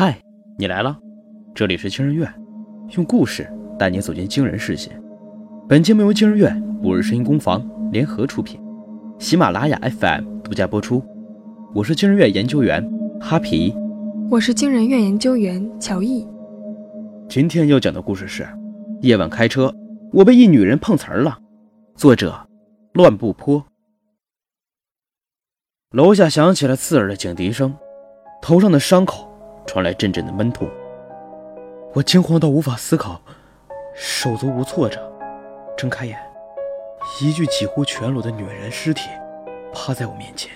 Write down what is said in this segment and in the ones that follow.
嗨，你来了，这里是惊人院，用故事带你走进惊人世界。本节目由惊人院、五日声音工坊联合出品，喜马拉雅 FM 独家播出。我是惊人院研究员哈皮，我是惊人院研究员乔毅。今天要讲的故事是：夜晚开车，我被一女人碰瓷儿了。作者：乱步坡。楼下响起了刺耳的警笛声，头上的伤口。传来阵阵的闷痛，我惊慌到无法思考，手足无措着，睁开眼，一具几乎全裸的女人尸体趴在我面前，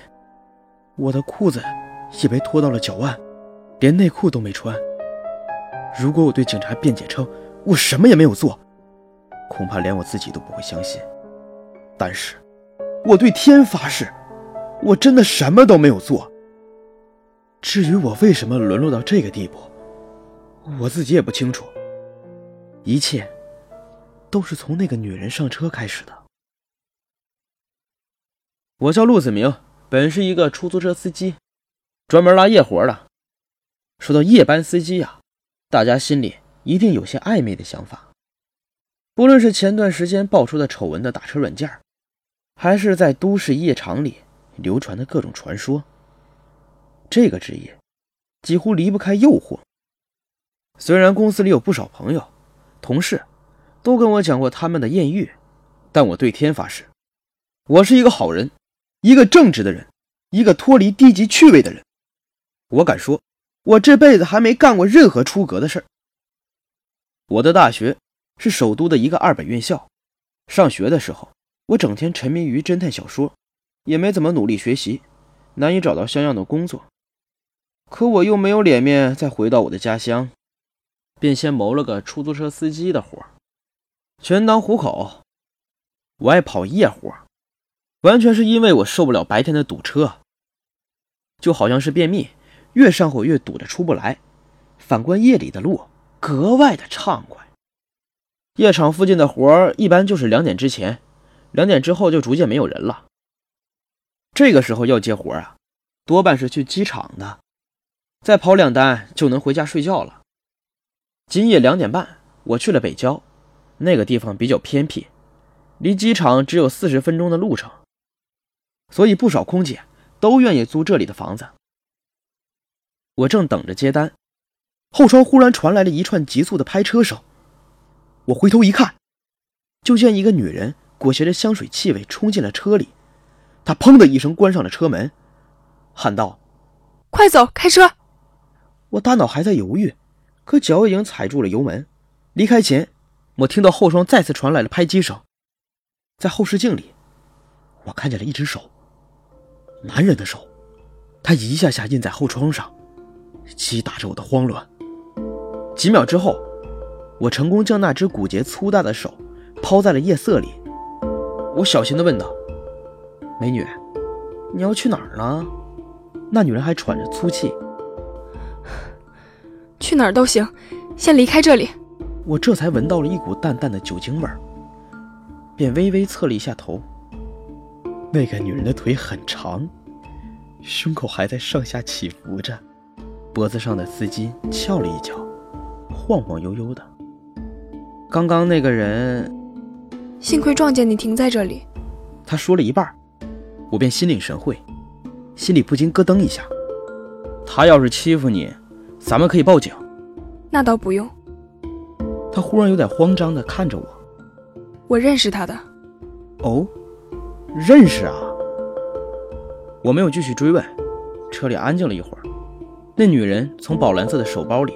我的裤子也被拖到了脚腕，连内裤都没穿。如果我对警察辩解称我什么也没有做，恐怕连我自己都不会相信。但是，我对天发誓，我真的什么都没有做。至于我为什么沦落到这个地步，我自己也不清楚。一切都是从那个女人上车开始的。我叫陆子明，本是一个出租车司机，专门拉夜活的。说到夜班司机呀，大家心里一定有些暧昧的想法。不论是前段时间爆出的丑闻的打车软件，还是在都市夜场里流传的各种传说。这个职业几乎离不开诱惑。虽然公司里有不少朋友、同事都跟我讲过他们的艳遇，但我对天发誓，我是一个好人，一个正直的人，一个脱离低级趣味的人。我敢说，我这辈子还没干过任何出格的事儿。我的大学是首都的一个二本院校，上学的时候，我整天沉迷于侦探小说，也没怎么努力学习，难以找到像样的工作。可我又没有脸面再回到我的家乡，便先谋了个出租车司机的活，全当糊口。我爱跑夜活，完全是因为我受不了白天的堵车，就好像是便秘，越上火越堵得出不来。反观夜里的路，格外的畅快。夜场附近的活一般就是两点之前，两点之后就逐渐没有人了。这个时候要接活啊，多半是去机场的。再跑两单就能回家睡觉了。今夜两点半，我去了北郊，那个地方比较偏僻，离机场只有四十分钟的路程，所以不少空姐都愿意租这里的房子。我正等着接单，后窗忽然传来了一串急促的拍车声。我回头一看，就见一个女人裹挟着香水气味冲进了车里，她砰的一声关上了车门，喊道：“快走，开车！”我大脑还在犹豫，可脚已经踩住了油门。离开前，我听到后窗再次传来了拍击声。在后视镜里，我看见了一只手，男人的手，他一下下印在后窗上，击打着我的慌乱。几秒之后，我成功将那只骨节粗大的手抛在了夜色里。我小心地问道：“美女，你要去哪儿呢？”那女人还喘着粗气。去哪儿都行，先离开这里。我这才闻到了一股淡淡的酒精味儿，便微微侧了一下头。那个女人的腿很长，胸口还在上下起伏着，脖子上的丝巾翘了一翘，晃晃悠悠的。刚刚那个人，幸亏撞见你停在这里。他说了一半，我便心领神会，心里不禁咯噔一下。他要是欺负你。咱们可以报警，那倒不用。他忽然有点慌张的看着我。我认识他的。哦，认识啊。我没有继续追问。车里安静了一会儿，那女人从宝蓝色的手包里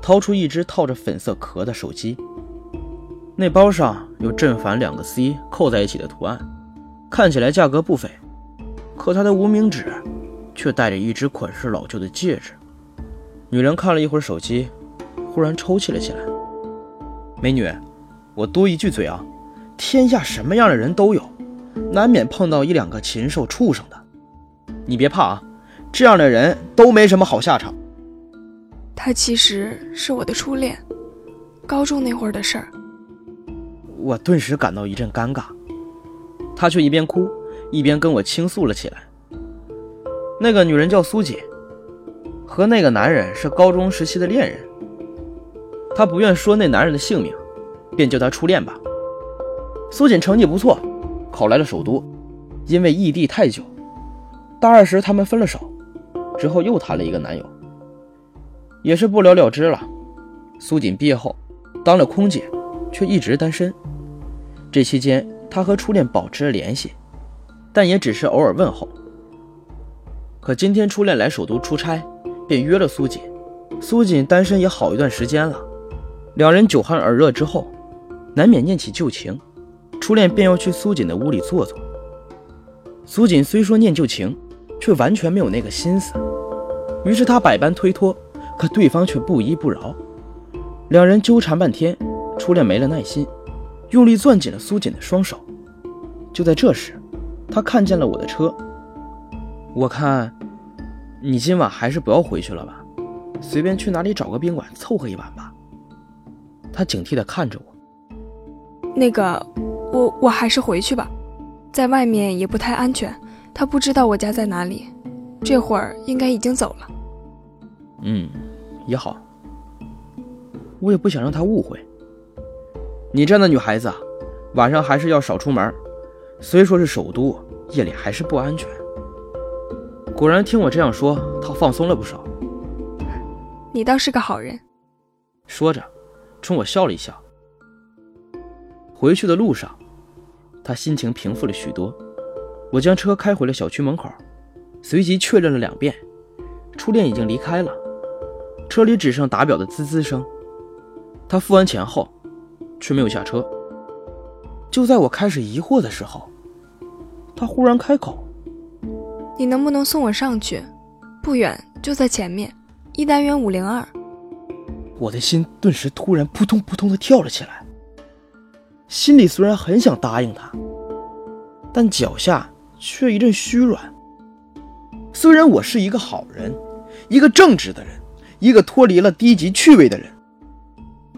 掏出一只套着粉色壳的手机。那包上有正反两个 C 扣在一起的图案，看起来价格不菲。可她的无名指却戴着一只款式老旧的戒指。女人看了一会儿手机，忽然抽泣了起来。美女，我多一句嘴啊，天下什么样的人都有，难免碰到一两个禽兽畜生的。你别怕啊，这样的人都没什么好下场。他其实是我的初恋，高中那会儿的事儿。我顿时感到一阵尴尬，他却一边哭一边跟我倾诉了起来。那个女人叫苏姐。和那个男人是高中时期的恋人。他不愿说那男人的姓名，便叫他初恋吧。苏锦成绩不错，考来了首都。因为异地太久，大二时他们分了手，之后又谈了一个男友，也是不了了之了。苏锦毕业后当了空姐，却一直单身。这期间，他和初恋保持了联系，但也只是偶尔问候。可今天初恋来首都出差，便约了苏锦。苏锦单身也好一段时间了，两人酒酣耳热之后，难免念起旧情，初恋便要去苏锦的屋里坐坐。苏锦虽说念旧情，却完全没有那个心思。于是他百般推脱，可对方却不依不饶。两人纠缠半天，初恋没了耐心，用力攥紧了苏锦的双手。就在这时，他看见了我的车。我看，你今晚还是不要回去了吧，随便去哪里找个宾馆凑合一晚吧。他警惕地看着我。那个，我我还是回去吧。在外面也不太安全，他不知道我家在哪里，这会儿应该已经走了。嗯，也好，我也不想让他误会。你这样的女孩子，晚上还是要少出门。虽说是首都，夜里还是不安全。果然，听我这样说，他放松了不少。你倒是个好人。说着，冲我笑了一笑。回去的路上。他心情平复了许多，我将车开回了小区门口，随即确认了两遍，初恋已经离开了，车里只剩打表的滋滋声。他付完钱后，却没有下车。就在我开始疑惑的时候，他忽然开口：“你能不能送我上去？不远，就在前面，一单元五零二。”我的心顿时突然扑通扑通的跳了起来。心里虽然很想答应他，但脚下却一阵虚软。虽然我是一个好人，一个正直的人，一个脱离了低级趣味的人，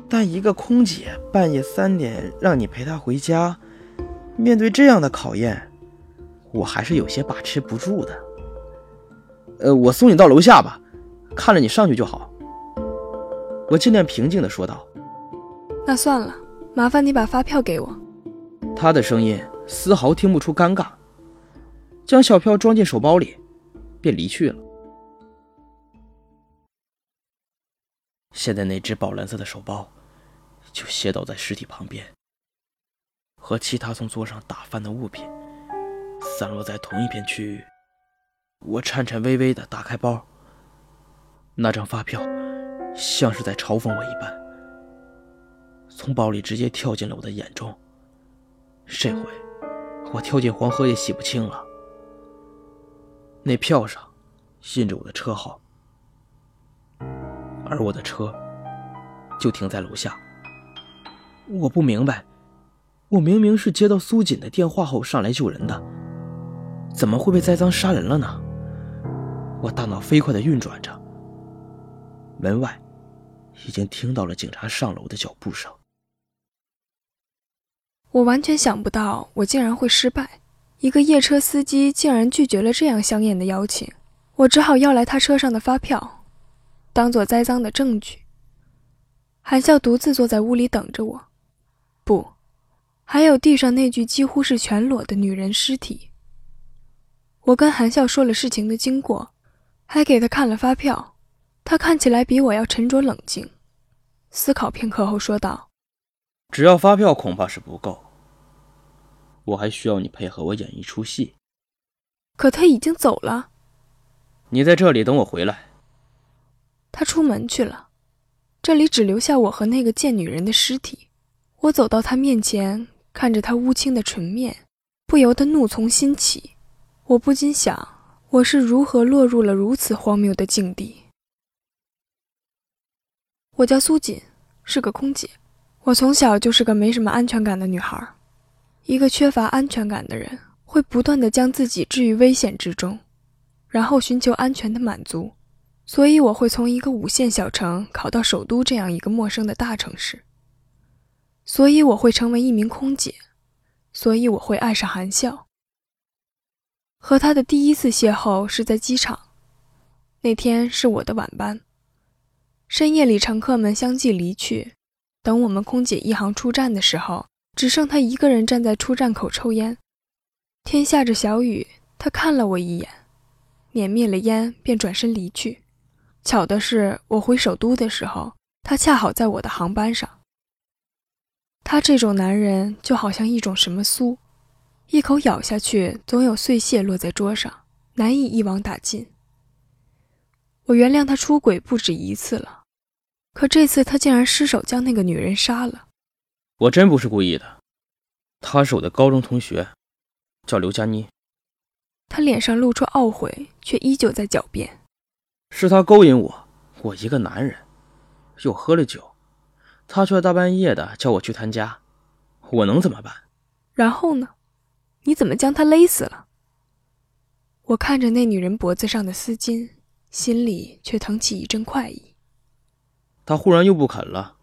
但一个空姐半夜三点让你陪她回家，面对这样的考验，我还是有些把持不住的。呃，我送你到楼下吧，看着你上去就好。我尽量平静地说道。那算了。麻烦你把发票给我。他的声音丝毫听不出尴尬，将小票装进手包里，便离去了。现在那只宝蓝色的手包，就斜倒在尸体旁边，和其他从桌上打翻的物品散落在同一片区域。我颤颤巍巍地打开包，那张发票像是在嘲讽我一般。从包里直接跳进了我的眼中。这回，我跳进黄河也洗不清了。那票上印着我的车号，而我的车就停在楼下。我不明白，我明明是接到苏锦的电话后上来救人的，怎么会被栽赃杀人了呢？我大脑飞快地运转着。门外已经听到了警察上楼的脚步声。我完全想不到，我竟然会失败。一个夜车司机竟然拒绝了这样香艳的邀请，我只好要来他车上的发票，当做栽赃的证据。韩笑独自坐在屋里等着我，不，还有地上那具几乎是全裸的女人尸体。我跟韩笑说了事情的经过，还给他看了发票，他看起来比我要沉着冷静，思考片刻后说道。只要发票恐怕是不够，我还需要你配合我演一出戏。可他已经走了。你在这里等我回来。他出门去了，这里只留下我和那个贱女人的尸体。我走到他面前，看着他乌青的唇面，不由得怒从心起。我不禁想，我是如何落入了如此荒谬的境地。我叫苏锦，是个空姐。我从小就是个没什么安全感的女孩，一个缺乏安全感的人会不断的将自己置于危险之中，然后寻求安全的满足，所以我会从一个五线小城考到首都这样一个陌生的大城市，所以我会成为一名空姐，所以我会爱上韩笑。和他的第一次邂逅是在机场，那天是我的晚班。深夜里，乘客们相继离去。等我们空姐一行出站的时候，只剩她一个人站在出站口抽烟。天下着小雨，她看了我一眼，碾灭了烟，便转身离去。巧的是，我回首都的时候，他恰好在我的航班上。他这种男人就好像一种什么酥，一口咬下去，总有碎屑落在桌上，难以一网打尽。我原谅他出轨不止一次了，可这次他竟然失手将那个女人杀了。我真不是故意的，她是我的高中同学，叫刘佳妮。他脸上露出懊悔，却依旧在狡辩。是他勾引我，我一个男人，又喝了酒，他却大半夜的叫我去他家，我能怎么办？然后呢？你怎么将她勒死了？我看着那女人脖子上的丝巾，心里却腾起一阵快意。她忽然又不肯了，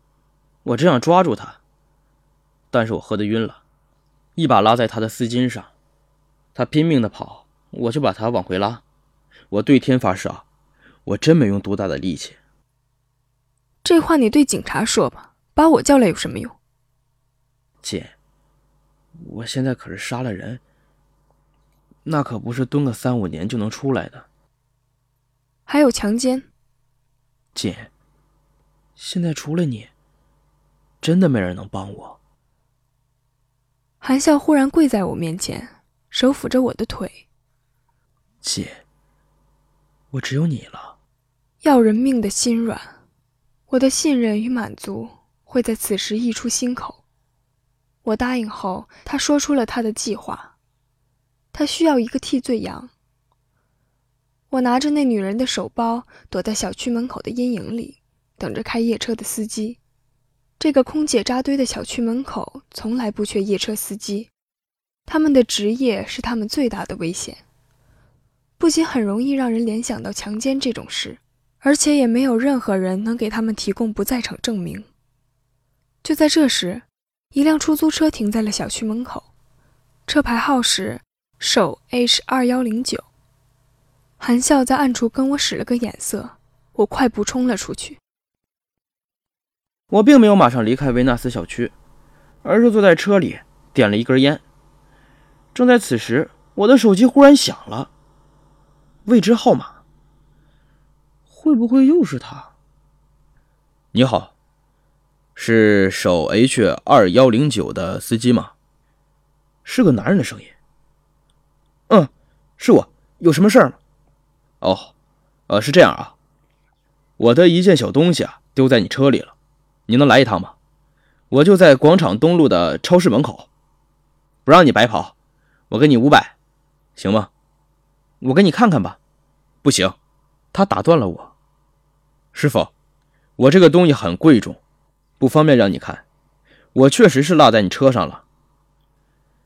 我只想抓住她，但是我喝得晕了，一把拉在她的丝巾上，她拼命的跑，我就把她往回拉，我对天发誓啊！我真没用多大的力气。这话你对警察说吧，把我叫来有什么用？姐，我现在可是杀了人，那可不是蹲个三五年就能出来的。还有强奸。姐，现在除了你，真的没人能帮我。韩笑忽然跪在我面前，手抚着我的腿。姐，我只有你了。要人命的心软，我的信任与满足会在此时溢出心口。我答应后，他说出了他的计划。他需要一个替罪羊。我拿着那女人的手包，躲在小区门口的阴影里，等着开夜车的司机。这个空姐扎堆的小区门口，从来不缺夜车司机。他们的职业是他们最大的危险，不仅很容易让人联想到强奸这种事。而且也没有任何人能给他们提供不在场证明。就在这时，一辆出租车停在了小区门口，车牌号是首 H 二幺零九。韩笑在暗处跟我使了个眼色，我快步冲了出去。我并没有马上离开维纳斯小区，而是坐在车里点了一根烟。正在此时，我的手机忽然响了，未知号码。会不会又是他？你好，是首 H 二幺零九的司机吗？是个男人的声音。嗯，是我，有什么事儿吗？哦，呃，是这样啊，我的一件小东西啊丢在你车里了，你能来一趟吗？我就在广场东路的超市门口，不让你白跑，我给你五百，行吗？我给你看看吧。不行，他打断了我。师傅，我这个东西很贵重，不方便让你看。我确实是落在你车上了。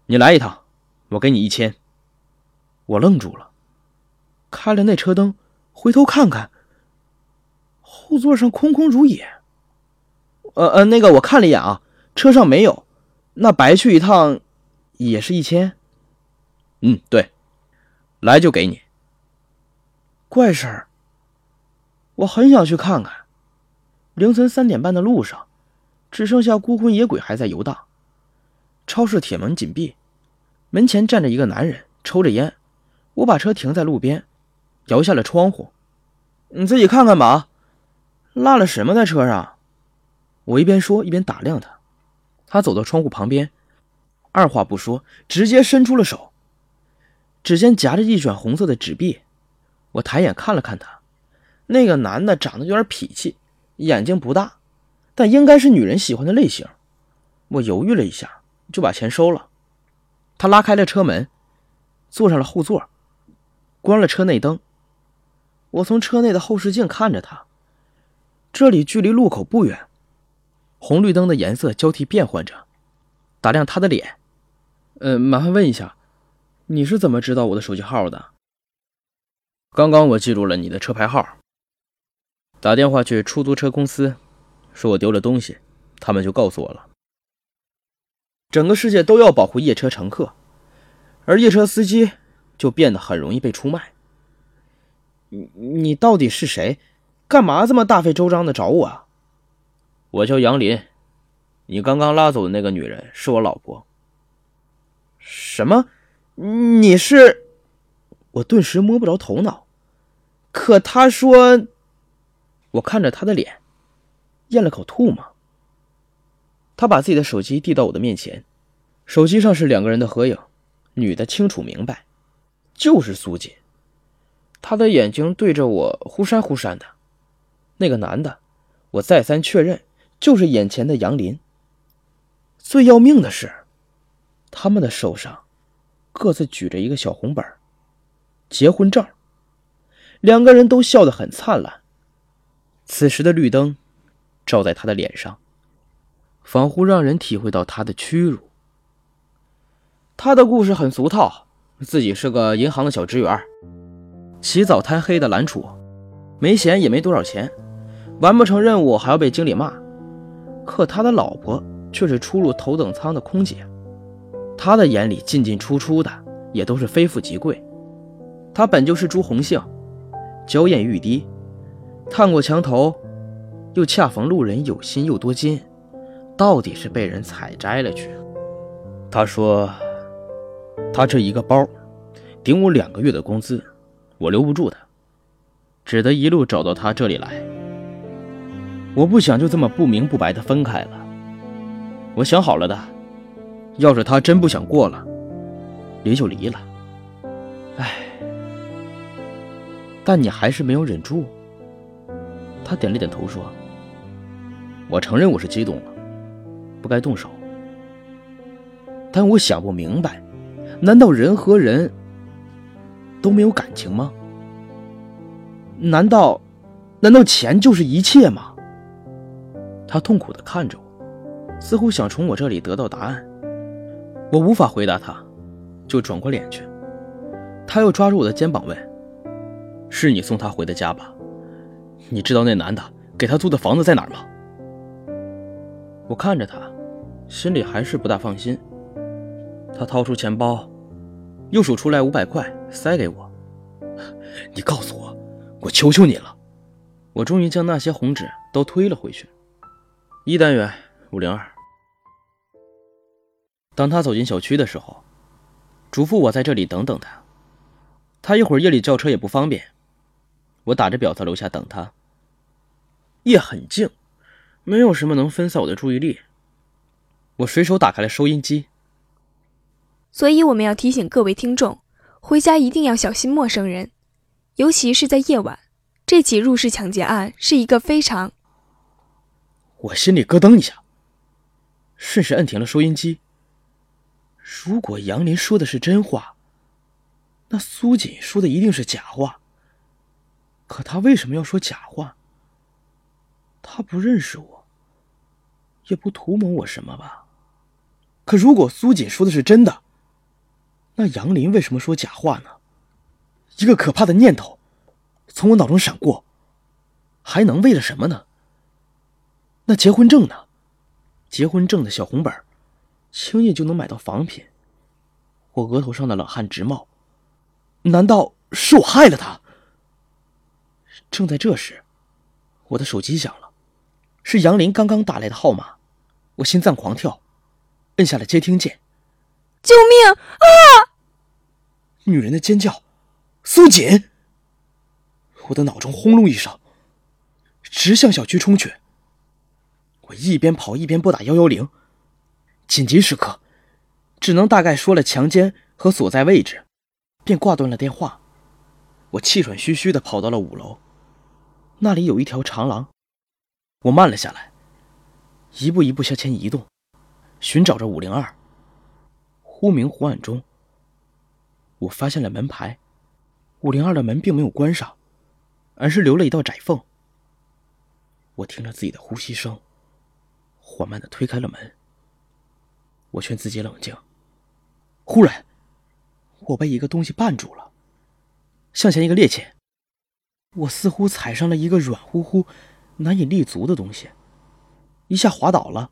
你来一趟，我给你一千。我愣住了，开了那车灯，回头看看，后座上空空如也。呃呃，那个我看了一眼啊，车上没有。那白去一趟，也是一千。嗯，对，来就给你。怪事儿。我很想去看看。凌晨三点半的路上，只剩下孤魂野鬼还在游荡。超市铁门紧闭，门前站着一个男人，抽着烟。我把车停在路边，摇下了窗户。你自己看看吧，落了什么在车上？我一边说一边打量他。他走到窗户旁边，二话不说，直接伸出了手，指尖夹着一卷红色的纸币。我抬眼看了看他。那个男的长得有点痞气，眼睛不大，但应该是女人喜欢的类型。我犹豫了一下，就把钱收了。他拉开了车门，坐上了后座，关了车内灯。我从车内的后视镜看着他。这里距离路口不远，红绿灯的颜色交替变换着。打量他的脸，呃，麻烦问一下，你是怎么知道我的手机号的？刚刚我记住了你的车牌号。打电话去出租车公司，说我丢了东西，他们就告诉我了。整个世界都要保护夜车乘客，而夜车司机就变得很容易被出卖。你你到底是谁？干嘛这么大费周章的找我啊？我叫杨林，你刚刚拉走的那个女人是我老婆。什么？你是？我顿时摸不着头脑。可他说，我看着他的脸，咽了口吐沫。他把自己的手机递到我的面前，手机上是两个人的合影，女的清楚明白，就是苏锦。他的眼睛对着我忽闪忽闪的。那个男的，我再三确认，就是眼前的杨林。最要命的是，他们的手上各自举着一个小红本结婚证。两个人都笑得很灿烂。此时的绿灯照在他的脸上，仿佛让人体会到他的屈辱。他的故事很俗套，自己是个银行的小职员，起早贪黑的揽储，没闲也没多少钱，完不成任务还要被经理骂。可他的老婆却是出入头等舱的空姐，他的眼里进进出出的也都是非富即贵。他本就是朱红杏。娇艳欲滴，探过墙头，又恰逢路人有心又多金，到底是被人采摘了去。他说：“他这一个包，顶我两个月的工资，我留不住他，只得一路找到他这里来。我不想就这么不明不白的分开了，我想好了的，要是他真不想过了，离就离了。唉。”但你还是没有忍住。他点了点头，说：“我承认我是激动了，不该动手。但我想不明白，难道人和人都没有感情吗？难道，难道钱就是一切吗？”他痛苦的看着我，似乎想从我这里得到答案。我无法回答他，就转过脸去。他又抓住我的肩膀问。是你送他回的家吧？你知道那男的给他租的房子在哪儿吗？我看着他，心里还是不大放心。他掏出钱包，又数出来五百块，塞给我。你告诉我，我求求你了。我终于将那些红纸都推了回去。一单元五零二。当他走进小区的时候，嘱咐我在这里等等他。他一会儿夜里叫车也不方便。我打着表在楼下等他。夜很静，没有什么能分散我的注意力。我随手打开了收音机。所以我们要提醒各位听众，回家一定要小心陌生人，尤其是在夜晚。这起入室抢劫案是一个非常……我心里咯噔一下，顺势摁停了收音机。如果杨林说的是真话，那苏锦说的一定是假话。可他为什么要说假话？他不认识我，也不图谋我什么吧？可如果苏锦说的是真的，那杨林为什么说假话呢？一个可怕的念头从我脑中闪过，还能为了什么呢？那结婚证呢？结婚证的小红本，轻易就能买到仿品。我额头上的冷汗直冒，难道是我害了他？正在这时，我的手机响了，是杨林刚刚打来的号码。我心脏狂跳，摁下了接听键。救命啊！女人的尖叫，苏锦！我的脑中轰隆一声，直向小区冲去。我一边跑一边拨打幺幺零。紧急时刻，只能大概说了强奸和所在位置，便挂断了电话。我气喘吁吁的跑到了五楼。那里有一条长廊，我慢了下来，一步一步向前移动，寻找着五零二。忽明忽暗中，我发现了门牌，五零二的门并没有关上，而是留了一道窄缝。我听着自己的呼吸声，缓慢的推开了门。我劝自己冷静。忽然，我被一个东西绊住了，向前一个趔趄。我似乎踩上了一个软乎乎、难以立足的东西，一下滑倒了，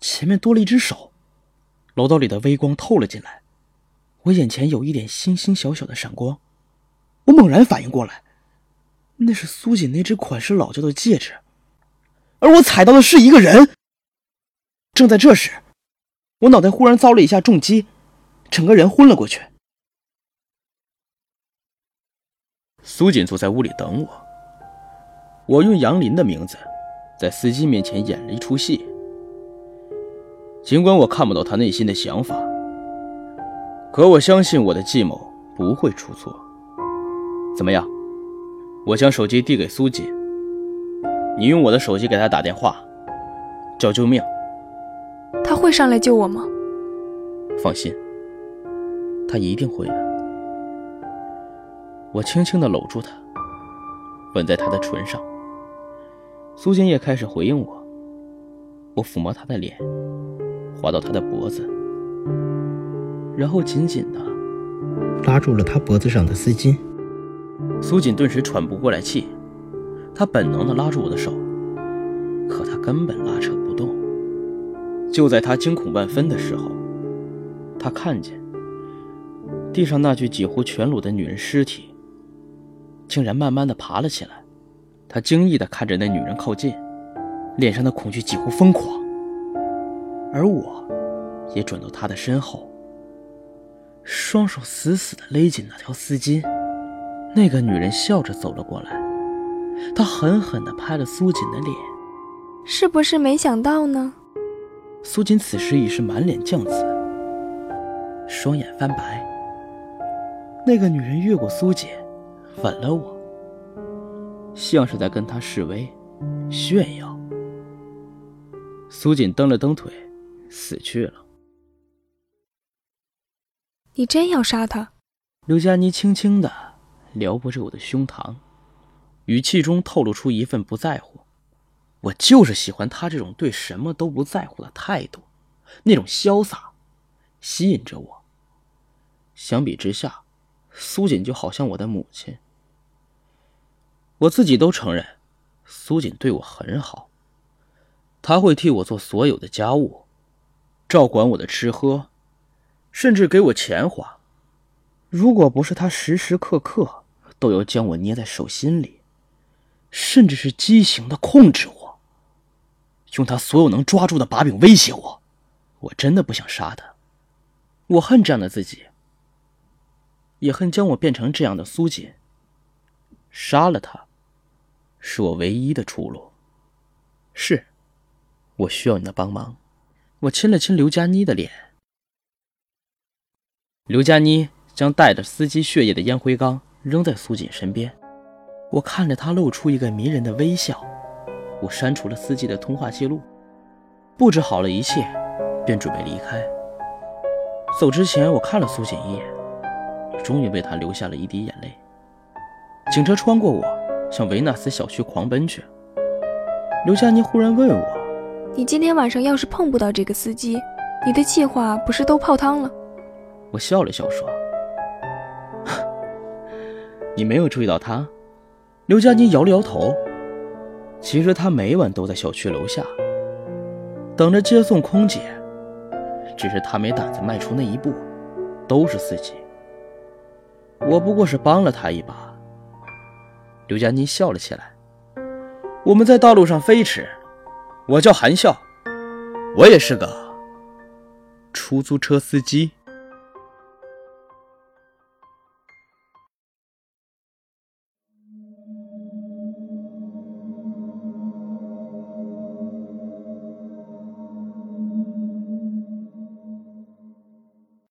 前面多了一只手。楼道里的微光透了进来，我眼前有一点星星小小的闪光。我猛然反应过来，那是苏锦那只款式老旧的戒指，而我踩到的是一个人。正在这时，我脑袋忽然遭了一下重击，整个人昏了过去。苏锦坐在屋里等我，我用杨林的名字在司机面前演了一出戏。尽管我看不到他内心的想法，可我相信我的计谋不会出错。怎么样？我将手机递给苏锦，你用我的手机给他打电话，叫救命。他会上来救我吗？放心，他一定会的。我轻轻地搂住他，吻在他的唇上。苏锦也开始回应我。我抚摸他的脸，滑到他的脖子，然后紧紧的拉住了他脖子上的丝巾。苏锦顿时喘不过来气，他本能的拉住我的手，可他根本拉扯不动。就在他惊恐万分的时候，他看见地上那具几乎全裸的女人尸体，竟然慢慢的爬了起来。他惊异的看着那女人靠近，脸上的恐惧几乎疯狂。而我，也转到他的身后，双手死死的勒紧那条丝巾。那个女人笑着走了过来，她狠狠的拍了苏锦的脸，是不是没想到呢？苏锦此时已是满脸酱紫，双眼翻白。那个女人越过苏锦，吻了我，像是在跟他示威、炫耀。苏锦蹬了蹬腿，死去了。你真要杀他？刘佳妮轻轻的撩拨着我的胸膛，语气中透露出一份不在乎。我就是喜欢他这种对什么都不在乎的态度，那种潇洒，吸引着我。相比之下，苏锦就好像我的母亲。我自己都承认，苏锦对我很好，他会替我做所有的家务，照管我的吃喝，甚至给我钱花。如果不是他时时刻刻都要将我捏在手心里，甚至是畸形的控制我。用他所有能抓住的把柄威胁我，我真的不想杀他。我恨这样的自己，也恨将我变成这样的苏锦。杀了他，是我唯一的出路。是，我需要你的帮忙。我亲了亲刘佳妮的脸。刘佳妮将带着司机血液的烟灰缸扔在苏锦身边，我看着她露出一个迷人的微笑。我删除了司机的通话记录，布置好了一切，便准备离开。走之前，我看了苏锦一眼，终于为她流下了一滴眼泪。警车穿过我，向维纳斯小区狂奔去。刘佳妮忽然问我：“你今天晚上要是碰不到这个司机，你的计划不是都泡汤了？”我笑了笑说：“你没有注意到他？”刘佳妮摇了摇头。其实他每晚都在小区楼下等着接送空姐，只是他没胆子迈出那一步。都是司机，我不过是帮了他一把。刘佳妮笑了起来。我们在道路上飞驰。我叫韩笑，我也是个出租车司机。